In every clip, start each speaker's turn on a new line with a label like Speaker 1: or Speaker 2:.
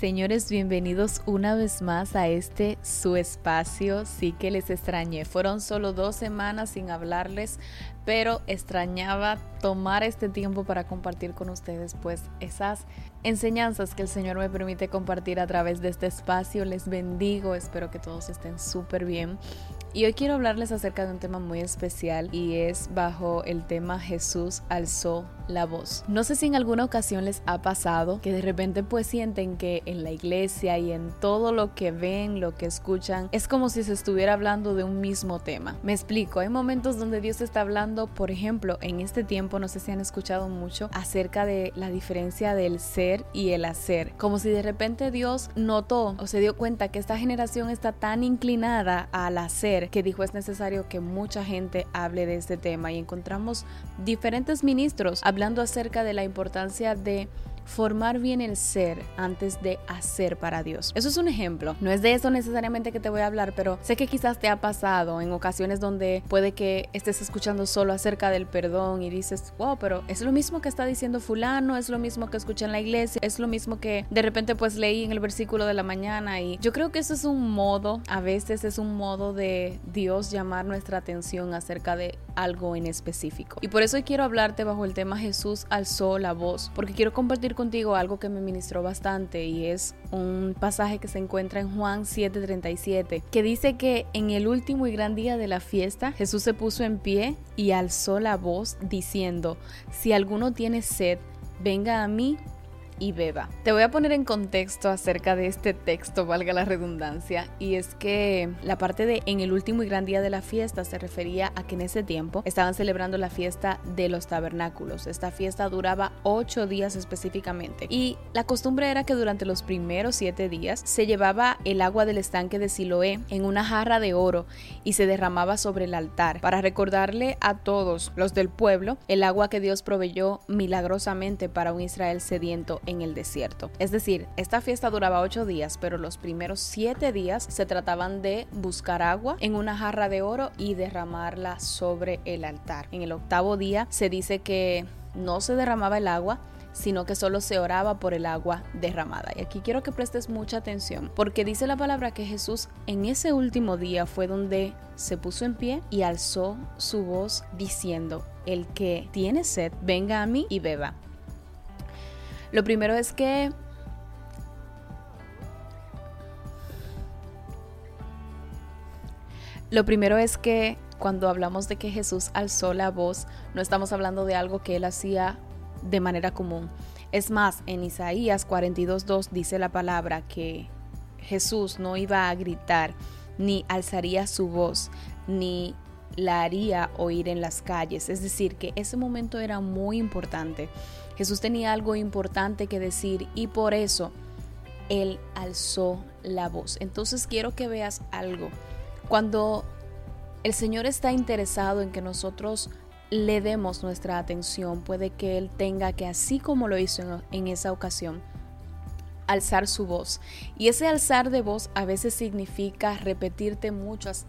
Speaker 1: Señores, bienvenidos una vez más a este su espacio. Sí que les extrañé. Fueron solo dos semanas sin hablarles, pero extrañaba tomar este tiempo para compartir con ustedes pues esas enseñanzas que el Señor me permite compartir a través de este espacio. Les bendigo, espero que todos estén súper bien. Y hoy quiero hablarles acerca de un tema muy especial y es bajo el tema Jesús alzó la voz. No sé si en alguna ocasión les ha pasado que de repente pues sienten que en la iglesia y en todo lo que ven, lo que escuchan, es como si se estuviera hablando de un mismo tema. Me explico, hay momentos donde Dios está hablando, por ejemplo, en este tiempo, no sé si han escuchado mucho acerca de la diferencia del ser y el hacer, como si de repente Dios notó o se dio cuenta que esta generación está tan inclinada al hacer que dijo es necesario que mucha gente hable de este tema y encontramos diferentes ministros hablando acerca de la importancia de formar bien el ser antes de hacer para Dios. Eso es un ejemplo. No es de eso necesariamente que te voy a hablar, pero sé que quizás te ha pasado en ocasiones donde puede que estés escuchando solo acerca del perdón y dices, wow, pero es lo mismo que está diciendo fulano, es lo mismo que escuché en la iglesia, es lo mismo que de repente pues leí en el versículo de la mañana y yo creo que eso es un modo, a veces es un modo de Dios llamar nuestra atención acerca de algo en específico. Y por eso quiero hablarte bajo el tema Jesús alzó la voz, porque quiero compartir contigo algo que me ministró bastante y es un pasaje que se encuentra en Juan 7:37, que dice que en el último y gran día de la fiesta Jesús se puso en pie y alzó la voz diciendo, si alguno tiene sed, venga a mí y beba. Te voy a poner en contexto acerca de este texto, valga la redundancia, y es que la parte de en el último y gran día de la fiesta se refería a que en ese tiempo estaban celebrando la fiesta de los tabernáculos. Esta fiesta duraba ocho días específicamente y la costumbre era que durante los primeros siete días se llevaba el agua del estanque de Siloé en una jarra de oro y se derramaba sobre el altar para recordarle a todos los del pueblo el agua que Dios proveyó milagrosamente para un Israel sediento en el desierto. Es decir, esta fiesta duraba ocho días, pero los primeros siete días se trataban de buscar agua en una jarra de oro y derramarla sobre el altar. En el octavo día se dice que no se derramaba el agua, sino que solo se oraba por el agua derramada. Y aquí quiero que prestes mucha atención, porque dice la palabra que Jesús en ese último día fue donde se puso en pie y alzó su voz diciendo, el que tiene sed, venga a mí y beba. Lo primero es que Lo primero es que cuando hablamos de que Jesús alzó la voz, no estamos hablando de algo que él hacía de manera común. Es más, en Isaías 42.2 dice la palabra que Jesús no iba a gritar, ni alzaría su voz, ni la haría oír en las calles. Es decir, que ese momento era muy importante. Jesús tenía algo importante que decir y por eso Él alzó la voz. Entonces quiero que veas algo. Cuando el Señor está interesado en que nosotros le demos nuestra atención, puede que Él tenga que, así como lo hizo en, esa ocasión, alzar su voz. Y ese alzar de voz a veces significa repetirte muchas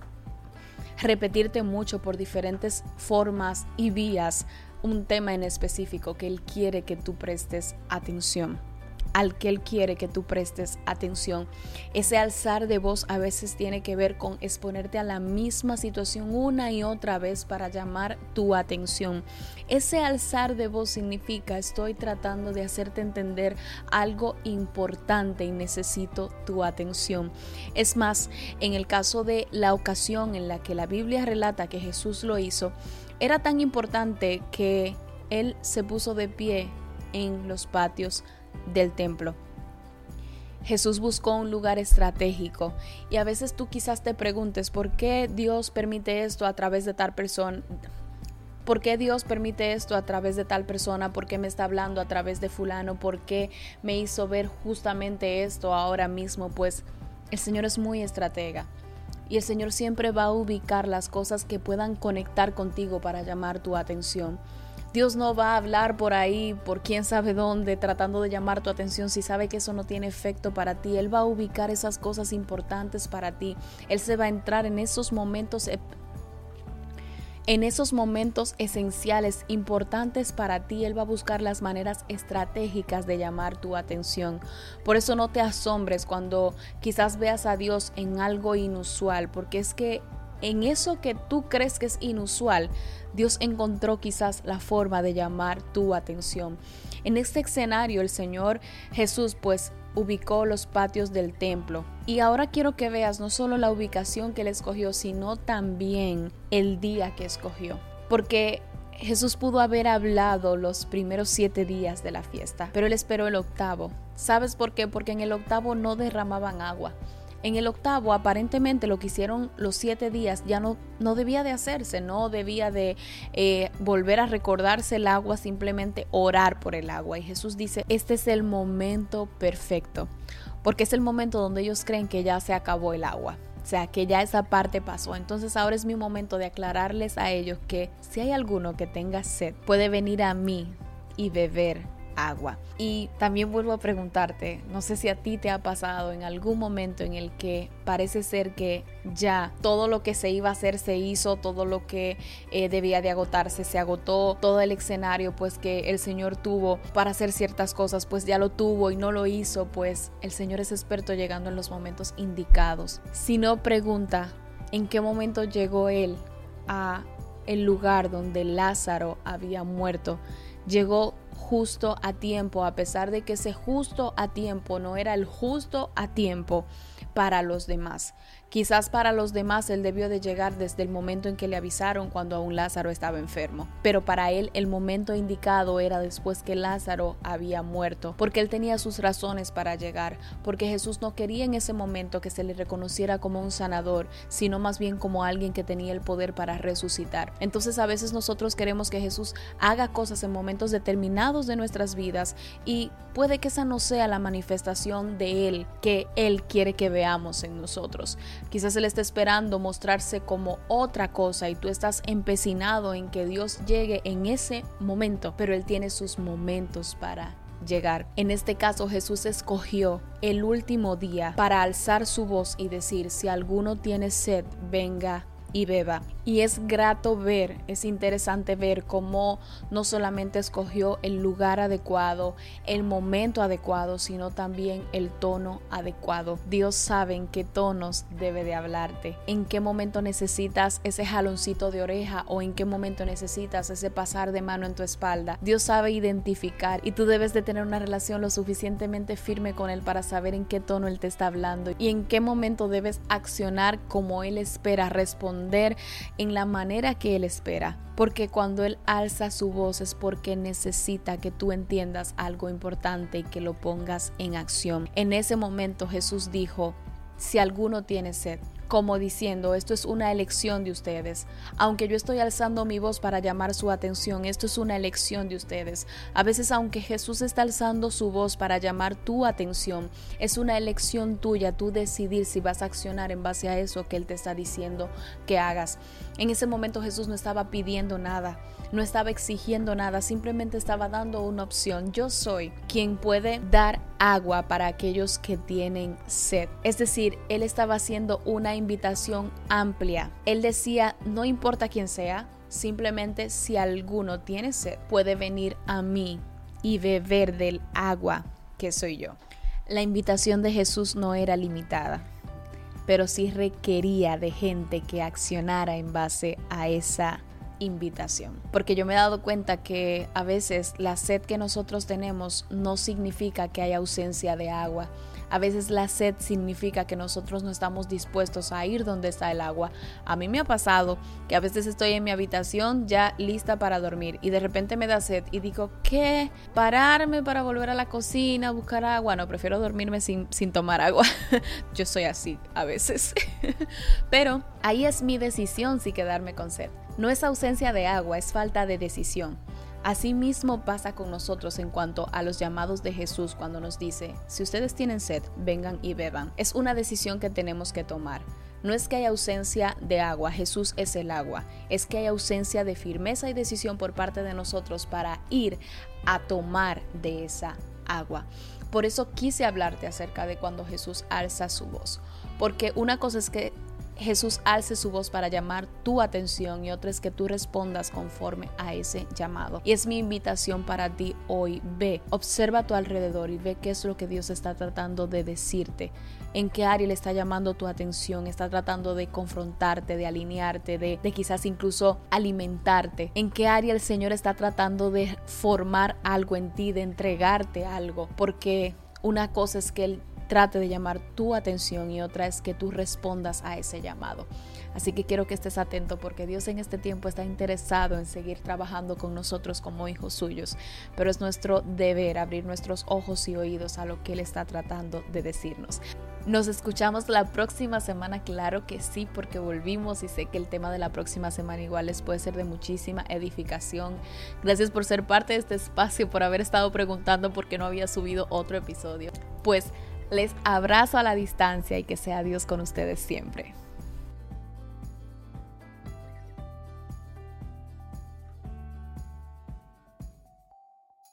Speaker 1: repetirte mucho por diferentes formas y vías un tema en específico que Él quiere que tú prestes atención al que Él quiere que tú prestes atención. Ese alzar de voz a veces tiene que ver con exponerte a la misma situación una y otra vez para llamar tu atención. Ese alzar de voz significa estoy tratando de hacerte entender algo importante y necesito tu atención. Es más, en el caso de la ocasión en la que la Biblia relata que Jesús lo hizo, era tan importante que él se puso de pie en los patios del templo. Jesús buscó un lugar estratégico y a veces tú quizás te preguntes por qué Dios permite esto a través de tal persona. ¿Por qué Dios permite esto a través de tal persona? ¿Por qué me está hablando a través de fulano? ¿Por qué me hizo ver justamente esto ahora mismo? Pues el Señor es muy estratega y el Señor siempre va a ubicar las cosas que puedan conectar contigo para llamar tu atención. Dios no va a hablar por ahí, por quién sabe dónde, tratando de llamar tu atención si sabe que eso no tiene efecto para ti. Él va a ubicar esas cosas importantes para ti. Él se va a entrar en esos momentos En esos momentos esenciales, importantes para ti, Él va a buscar las maneras estratégicas de llamar tu atención. Por eso no te asombres cuando quizás veas a Dios en algo inusual, porque es que en eso que tú crees que es inusual, Dios encontró quizás la forma de llamar tu atención. En este escenario el Señor Jesús pues ubicó los patios del templo. Y ahora quiero que veas no solo la ubicación que él escogió, sino también el día que escogió. Porque Jesús pudo haber hablado los primeros siete días de la fiesta, pero él esperó el octavo. ¿Sabes por qué? Porque en el octavo no derramaban agua. En el octavo, aparentemente lo que hicieron los siete días ya no, no debía de hacerse, no debía de eh, volver a recordarse el agua, simplemente orar por el agua. Y Jesús dice, este es el momento perfecto, porque es el momento donde ellos creen que ya se acabó el agua. O sea, que ya esa parte pasó. Entonces ahora es mi momento de aclararles a ellos que si hay alguno que tenga sed, puede venir a mí y beber agua. Y también vuelvo a preguntarte, no sé si a ti te ha pasado en algún momento en el que parece ser que ya todo lo que se iba a hacer se hizo, todo lo que eh, debía de agotarse se agotó, todo el escenario pues que el Señor tuvo para hacer ciertas cosas pues ya lo tuvo y no lo hizo, pues el Señor es experto llegando en los momentos indicados. Si no pregunta en qué momento llegó Él a el lugar donde Lázaro había muerto, llegó justo a tiempo, a pesar de que ese justo a tiempo no era el justo a tiempo para los demás. Quizás para los demás él debió de llegar desde el momento en que le avisaron cuando aún Lázaro estaba enfermo, pero para él el momento indicado era después que Lázaro había muerto, porque él tenía sus razones para llegar, porque Jesús no quería en ese momento que se le reconociera como un sanador, sino más bien como alguien que tenía el poder para resucitar. Entonces a veces nosotros queremos que Jesús haga cosas en momentos determinados de nuestras vidas y puede que esa no sea la manifestación de Él que Él quiere que veamos en nosotros. Quizás Él está esperando mostrarse como otra cosa y tú estás empecinado en que Dios llegue en ese momento, pero Él tiene sus momentos para llegar. En este caso Jesús escogió el último día para alzar su voz y decir, si alguno tiene sed, venga y beba. Y es grato ver, es interesante ver cómo no solamente escogió el lugar adecuado, el momento adecuado, sino también el tono adecuado. Dios sabe en qué tonos debe de hablarte, en qué momento necesitas ese jaloncito de oreja o en qué momento necesitas ese pasar de mano en tu espalda. Dios sabe identificar y tú debes de tener una relación lo suficientemente firme con Él para saber en qué tono Él te está hablando y en qué momento debes accionar como Él espera responder en la manera que Él espera, porque cuando Él alza su voz es porque necesita que tú entiendas algo importante y que lo pongas en acción. En ese momento Jesús dijo, si alguno tiene sed, como diciendo, esto es una elección de ustedes. Aunque yo estoy alzando mi voz para llamar su atención, esto es una elección de ustedes. A veces, aunque Jesús está alzando su voz para llamar tu atención, es una elección tuya, tú decidir si vas a accionar en base a eso que Él te está diciendo que hagas. En ese momento Jesús no estaba pidiendo nada, no estaba exigiendo nada, simplemente estaba dando una opción. Yo soy quien puede dar agua para aquellos que tienen sed. Es decir, Él estaba haciendo una invitación amplia. Él decía, no importa quién sea, simplemente si alguno tiene sed, puede venir a mí y beber del agua que soy yo. La invitación de Jesús no era limitada pero sí requería de gente que accionara en base a esa invitación. Porque yo me he dado cuenta que a veces la sed que nosotros tenemos no significa que hay ausencia de agua, a veces la sed significa que nosotros no estamos dispuestos a ir donde está el agua. A mí me ha pasado que a veces estoy en mi habitación ya lista para dormir y de repente me da sed y digo, ¿qué? ¿Pararme para volver a la cocina buscar agua? No, prefiero dormirme sin, sin tomar agua. Yo soy así a veces. Pero ahí es mi decisión si quedarme con sed. No es ausencia de agua, es falta de decisión. Asimismo pasa con nosotros en cuanto a los llamados de Jesús cuando nos dice, si ustedes tienen sed, vengan y beban. Es una decisión que tenemos que tomar. No es que haya ausencia de agua, Jesús es el agua, es que hay ausencia de firmeza y decisión por parte de nosotros para ir a tomar de esa agua. Por eso quise hablarte acerca de cuando Jesús alza su voz, porque una cosa es que Jesús alce su voz para llamar tu atención y otra es que tú respondas conforme a ese llamado. Y es mi invitación para ti hoy. Ve, observa a tu alrededor y ve qué es lo que Dios está tratando de decirte. En qué área le está llamando tu atención, está tratando de confrontarte, de alinearte, de, quizás incluso alimentarte. En qué área el Señor está tratando de formar algo en ti, de entregarte algo. Porque una cosa es que Él trate de llamar tu atención y otra es que tú respondas a ese llamado. Así que quiero que estés atento porque Dios en este tiempo está interesado en seguir trabajando con nosotros como hijos suyos, pero es nuestro deber abrir nuestros ojos y oídos a lo que Él está tratando de decirnos. Nos escuchamos la próxima semana, claro que sí, porque volvimos y sé que el tema de la próxima semana igual les puede ser de muchísima edificación. Gracias por ser parte de este espacio, por haber estado preguntando por qué no había subido otro episodio. Pues les abrazo a la distancia y que sea Dios con ustedes siempre.